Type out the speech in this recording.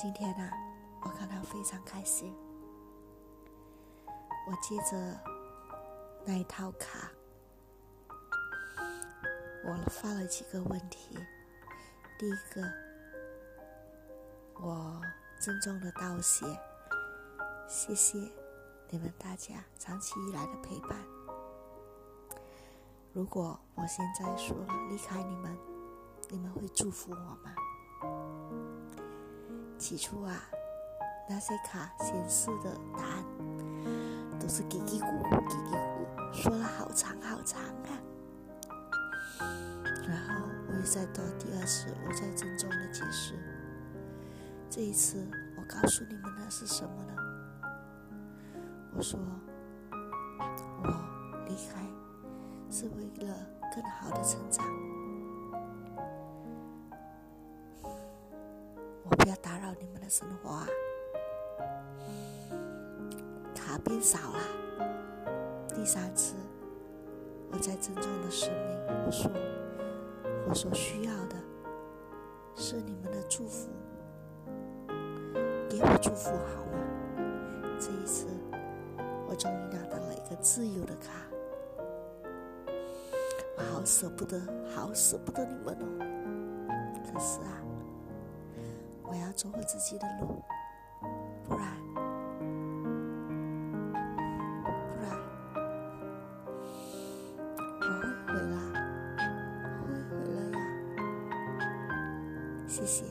今天呢，我感到非常开心。我接着那一套卡，我发了几个问题。第一个，我郑重的道谢，谢谢你们大家长期以来的陪伴。如果我现在说了离开你们，你们会祝福我吗？起初啊，那些卡显示的答案都是叽叽咕咕、叽叽咕，说了好长好长啊。然后我又再多第二次，我再郑重的解释。这一次，我告诉你们的是什么呢？我说，我离开是为了更好的成长。要打扰你们的生活啊！卡变少了。第三次，我在郑重的声明，我说，我所需要的是你们的祝福，给我祝福好吗？这一次，我终于拿到了一个自由的卡，我好舍不得，好舍不得你们哦。可是啊。我要走我自己的路，不然，不然，我会回来，我会回来呀。谢谢。